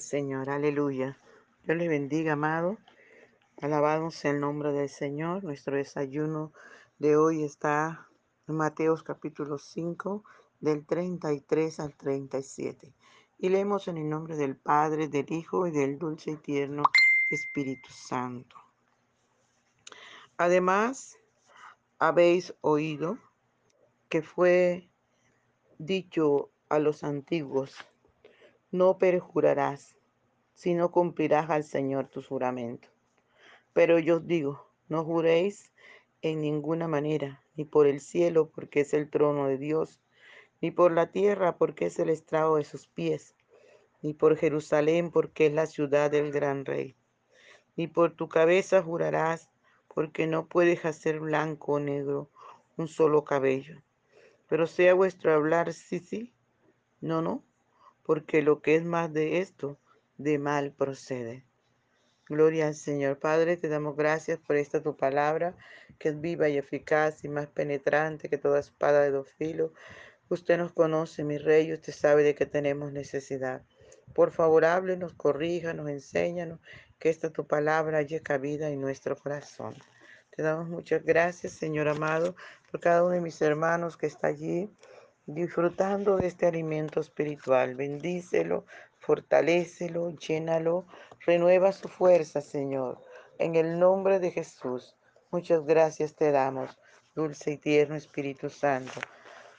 Señor, aleluya. Dios les bendiga, amado. Alabamos el nombre del Señor. Nuestro desayuno de hoy está en Mateos capítulo 5, del 33 al 37. Y leemos en el nombre del Padre, del Hijo y del dulce y tierno Espíritu Santo. Además, habéis oído que fue dicho a los antiguos, no perjurarás, sino cumplirás al Señor tu juramento. Pero yo os digo, no juréis en ninguna manera, ni por el cielo, porque es el trono de Dios, ni por la tierra, porque es el estrado de sus pies, ni por Jerusalén, porque es la ciudad del gran rey. Ni por tu cabeza jurarás, porque no puedes hacer blanco o negro un solo cabello. Pero sea vuestro hablar sí, sí, no, no, porque lo que es más de esto, de mal procede. Gloria al Señor. Padre, te damos gracias por esta tu palabra, que es viva y eficaz y más penetrante que toda espada de dos filos. Usted nos conoce, mi rey, usted sabe de que tenemos necesidad. Por favor, háblenos, corríjanos, enséñanos, que esta tu palabra haya cabida en nuestro corazón. Te damos muchas gracias, Señor amado, por cada uno de mis hermanos que está allí disfrutando de este alimento espiritual. Bendícelo, fortalécelo, llénalo, renueva su fuerza, Señor. En el nombre de Jesús, muchas gracias te damos, dulce y tierno Espíritu Santo.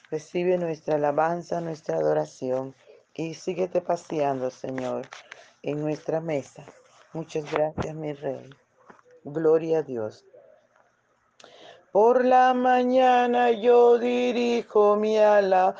Recibe nuestra alabanza, nuestra adoración y síguete paseando, Señor, en nuestra mesa. Muchas gracias, mi Rey. Gloria a Dios. Por la mañana yo dirijo mi alabanza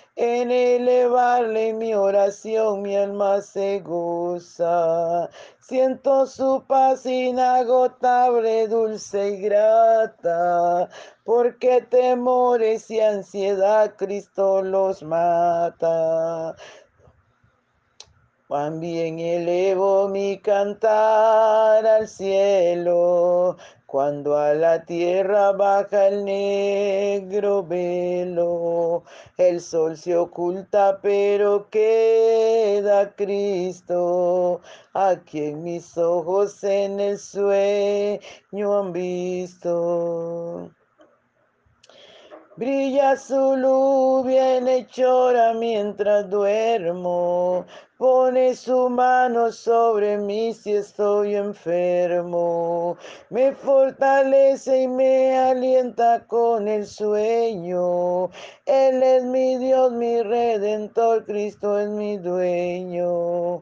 en elevarle mi oración mi alma se goza. Siento su paz inagotable, dulce y grata, porque temores y ansiedad Cristo los mata. También elevo mi cantar al cielo, cuando a la tierra baja el negro velo. El sol se oculta, pero queda Cristo, a quien mis ojos en el sueño han visto. Brilla su luz bienhechora mientras duermo. Pone su mano sobre mí si estoy enfermo. Me fortalece y me alienta con el sueño. Él es mi Dios, mi redentor, Cristo es mi dueño.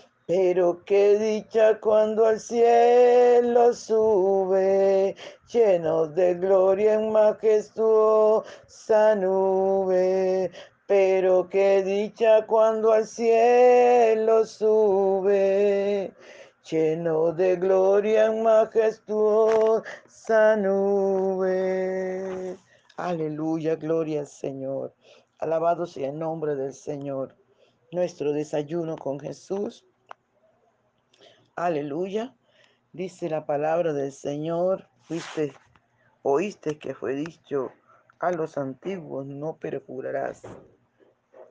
Pero qué dicha cuando al cielo sube, lleno de gloria en majestuosa nube. Pero qué dicha cuando al cielo sube, lleno de gloria en majestuosa nube. Aleluya, gloria al Señor. Alabado sea el nombre del Señor. Nuestro desayuno con Jesús. Aleluya. Dice la palabra del Señor. Viste, oíste que fue dicho a los antiguos, no perjurarás.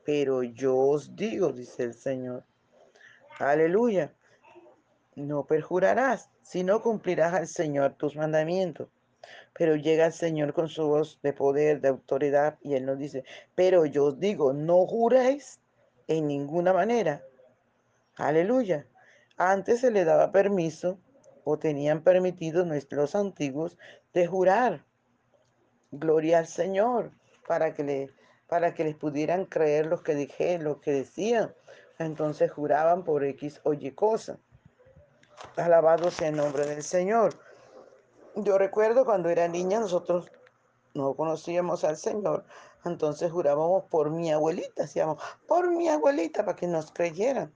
Pero yo os digo, dice el Señor. Aleluya no perjurarás, sino cumplirás al Señor tus mandamientos. Pero llega el Señor con su voz de poder, de autoridad, y Él nos dice, pero yo os digo, no juréis en ninguna manera. Aleluya. Antes se le daba permiso, o tenían permitido nuestros antiguos, de jurar. Gloria al Señor, para que, para que les pudieran creer lo que dije, lo que decían. Entonces juraban por X o Y cosa. Alabado sea el nombre del Señor. Yo recuerdo cuando era niña, nosotros no conocíamos al Señor, entonces jurábamos por mi abuelita, decíamos, por mi abuelita, para que nos creyeran.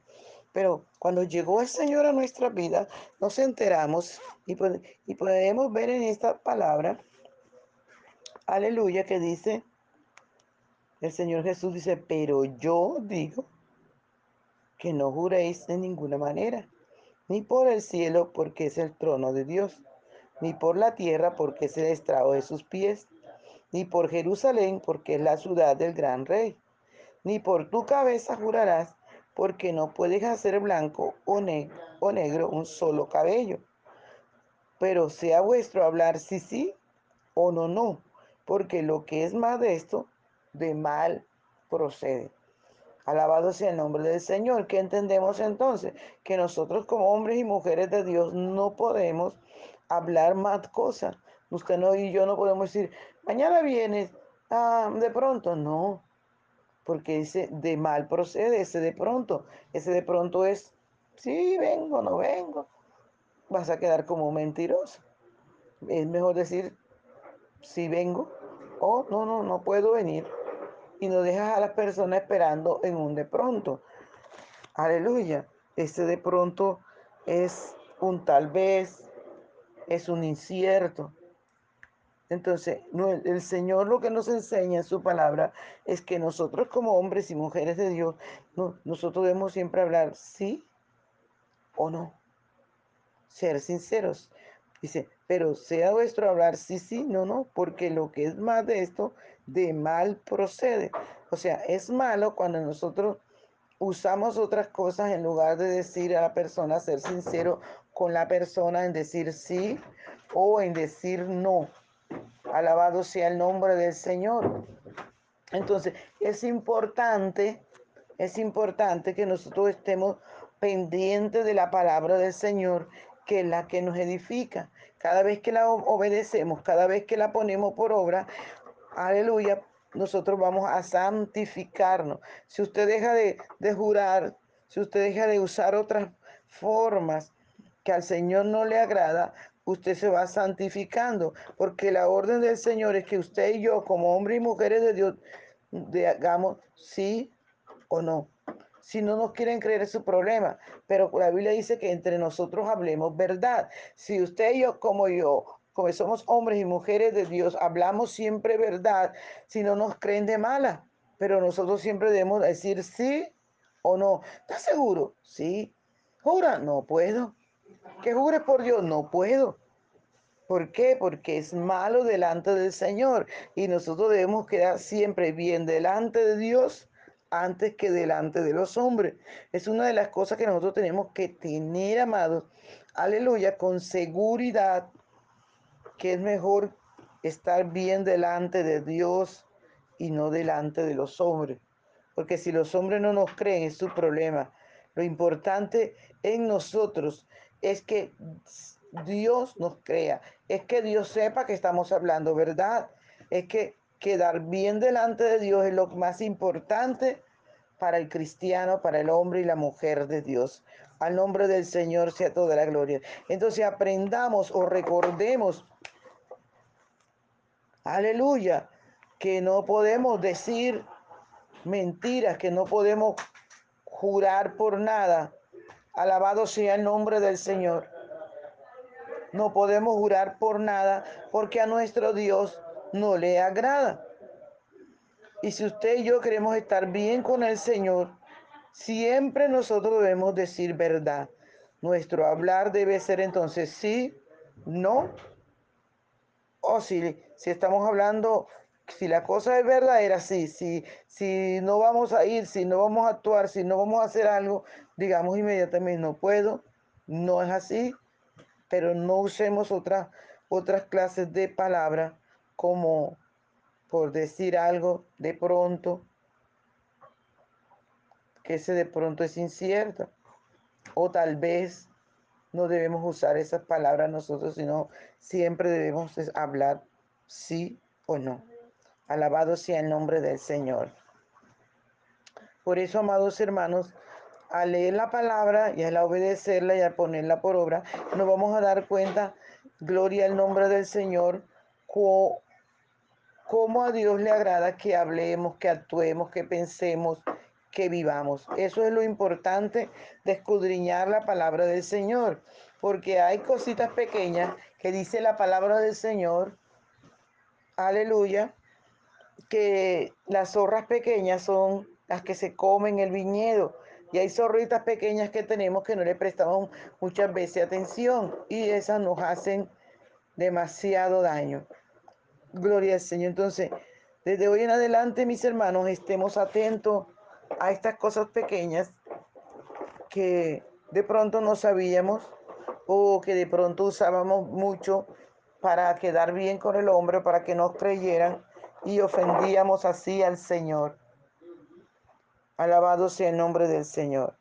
Pero cuando llegó el Señor a nuestra vida, nos enteramos y, podemos ver en esta palabra, aleluya, que dice, el Señor Jesús dice, pero yo digo que no juréis de ninguna manera ni por el cielo porque es el trono de Dios, ni por la tierra porque es el estrado de sus pies, ni por Jerusalén porque es la ciudad del gran rey, ni por tu cabeza jurarás porque no puedes hacer blanco o, negro un solo cabello. Pero sea vuestro hablar sí, sí o no, no, porque lo que es más de esto, de mal procede. Alabado sea el nombre del Señor. ¿Qué entendemos entonces? Que nosotros como hombres y mujeres de Dios no podemos hablar más cosas. Usted no y yo no podemos decir, mañana vienes, ah, de pronto, no. Porque dice, de mal procede ese de pronto. Ese de pronto es, sí, vengo, no vengo. Vas a quedar como mentiroso. Es mejor decir, sí vengo o no, no, no puedo venir y no dejas a las personas esperando en un de pronto. Aleluya. Este de pronto es un tal vez, es un incierto. Entonces, el Señor lo que nos enseña en su palabra es que nosotros como hombres y mujeres de Dios, nosotros debemos siempre hablar sí o no. Ser sinceros. Dice, pero sea vuestro hablar sí, sí, no, no, porque lo que es más de esto, de mal procede. O sea, es malo cuando nosotros usamos otras cosas en lugar de decir a la persona, ser sincero con la persona en decir sí o en decir no. Alabado sea el nombre del Señor. Entonces, es importante, es importante que nosotros estemos pendientes de la palabra del Señor que es la que nos edifica. Cada vez que la obedecemos, cada vez que la ponemos por obra, aleluya, nosotros vamos a santificarnos. Si usted deja de, jurar, si usted deja de usar otras formas que al Señor no le agrada, usted se va santificando, porque la orden del Señor es que usted y yo, como hombres y mujeres de Dios, hagamos sí o no si no nos quieren creer es su problema. Pero la Biblia dice que entre nosotros hablemos verdad. Si usted y yo, como yo, como somos hombres y mujeres de Dios, hablamos siempre verdad, si no nos creen de mala. Pero nosotros siempre debemos decir sí o no. ¿Estás seguro? Sí. ¿Jura? No puedo. ¿Que jures por Dios? No puedo. ¿Por qué? Porque es malo delante del Señor y nosotros debemos quedar siempre bien delante de Dios antes que delante de los hombres. Es una de las cosas que nosotros tenemos que tener, amados, aleluya, con seguridad, que es mejor estar bien delante de Dios y no delante de los hombres. Porque si los hombres no nos creen, es su problema. Lo importante en nosotros es que Dios nos crea, es que Dios sepa que estamos hablando verdad, es que quedar bien delante de Dios es lo más importante para el cristiano, para el hombre y la mujer de Dios. Al nombre del Señor sea toda la gloria. Entonces aprendamos o recordemos, aleluya, que no podemos decir mentiras, que no podemos jurar por nada, Alabado sea el nombre del Señor. No podemos jurar por nada porque a nuestro Dios no le agrada. Y si usted y yo queremos estar bien con el Señor, siempre nosotros debemos decir verdad. Nuestro hablar debe ser entonces sí, no, o si, si estamos hablando, si la cosa es verdadera, sí, si, si no vamos a ir, si no vamos a actuar, si no vamos a hacer algo, digamos inmediatamente, no puedo, no es así, pero no usemos otras, otras clases de palabras como por decir algo de pronto, que ese de pronto es incierto, o tal vez no debemos usar esas palabras nosotros, sino siempre debemos hablar sí o no. Alabado sea el nombre del Señor. Por eso, amados hermanos, al leer la palabra y al obedecerla y al ponerla por obra, nos vamos a dar cuenta, gloria al nombre del Señor, cómo a Dios le agrada que hablemos, que actuemos, que pensemos, que vivamos. Eso es lo importante de escudriñar la palabra del Señor, porque hay cositas pequeñas que dice la palabra del Señor, aleluya, que las zorras pequeñas son las que se comen el viñedo. Y hay zorritas pequeñas que tenemos que no le prestamos muchas veces atención y esas nos hacen demasiado daño. Gloria al Señor. Entonces, desde hoy en adelante, mis hermanos, estemos atentos a estas cosas pequeñas que de pronto no sabíamos o que de pronto usábamos mucho para quedar bien con el hombre, para que nos creyeran y ofendíamos así al Señor. Alabado sea el nombre del Señor.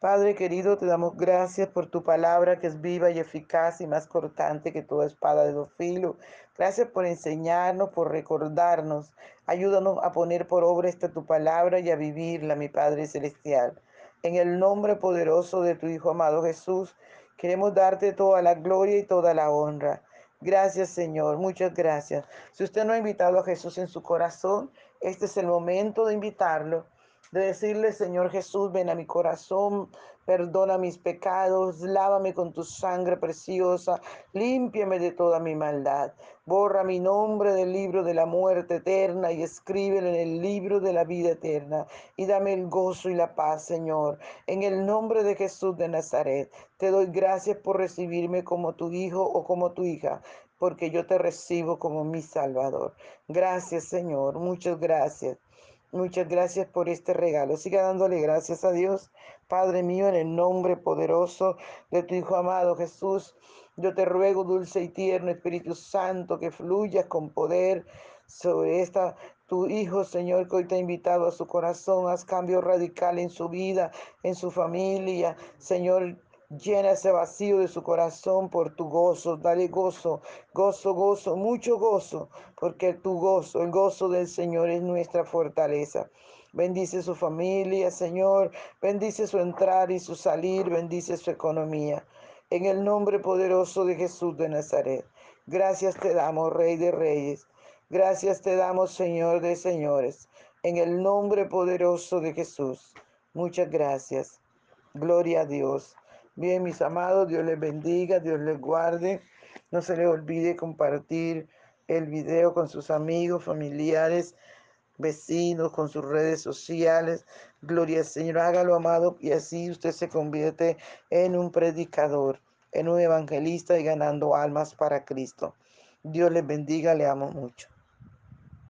Padre querido, te damos gracias por tu palabra que es viva y eficaz y más cortante que toda espada de dos filos. Gracias por enseñarnos, por recordarnos. Ayúdanos a poner por obra esta tu palabra y a vivirla, mi Padre Celestial. En el nombre poderoso de tu Hijo amado Jesús, queremos darte toda la gloria y toda la honra. Gracias, Señor. Muchas gracias. Si usted no ha invitado a Jesús en su corazón, este es el momento de invitarlo de decirle, Señor Jesús, ven a mi corazón, perdona mis pecados, lávame con tu sangre preciosa, límpiame de toda mi maldad, borra mi nombre del libro de la muerte eterna y escríbelo en el libro de la vida eterna y dame el gozo y la paz, Señor. En el nombre de Jesús de Nazaret, te doy gracias por recibirme como tu hijo o como tu hija porque yo te recibo como mi Salvador. Gracias, Señor, muchas gracias. Muchas gracias por este regalo. Siga dándole gracias a Dios, Padre mío, en el nombre poderoso de tu Hijo amado Jesús. Yo te ruego, dulce y tierno Espíritu Santo, que fluyas con poder sobre esta tu Hijo, Señor, que hoy te ha invitado a su corazón. Haz cambio radical en su vida, en su familia. Señor, Llena ese vacío de su corazón por tu gozo. Dale gozo, gozo, gozo, mucho gozo, porque tu gozo, el gozo del Señor es nuestra fortaleza. Bendice su familia, Señor. Bendice su entrar y su salir. Bendice su economía. En el nombre poderoso de Jesús de Nazaret. Gracias te damos, Rey de Reyes. Gracias te damos, Señor de Señores. En el nombre poderoso de Jesús. Muchas gracias. Gloria a Dios. Bien, mis amados, Dios les bendiga, Dios les guarde. No se les olvide compartir el video con sus amigos, familiares, vecinos, con sus redes sociales. Gloria al Señor, hágalo, amado, y así usted se convierte en un predicador, en un evangelista y ganando almas para Cristo. Dios les bendiga, le amo mucho.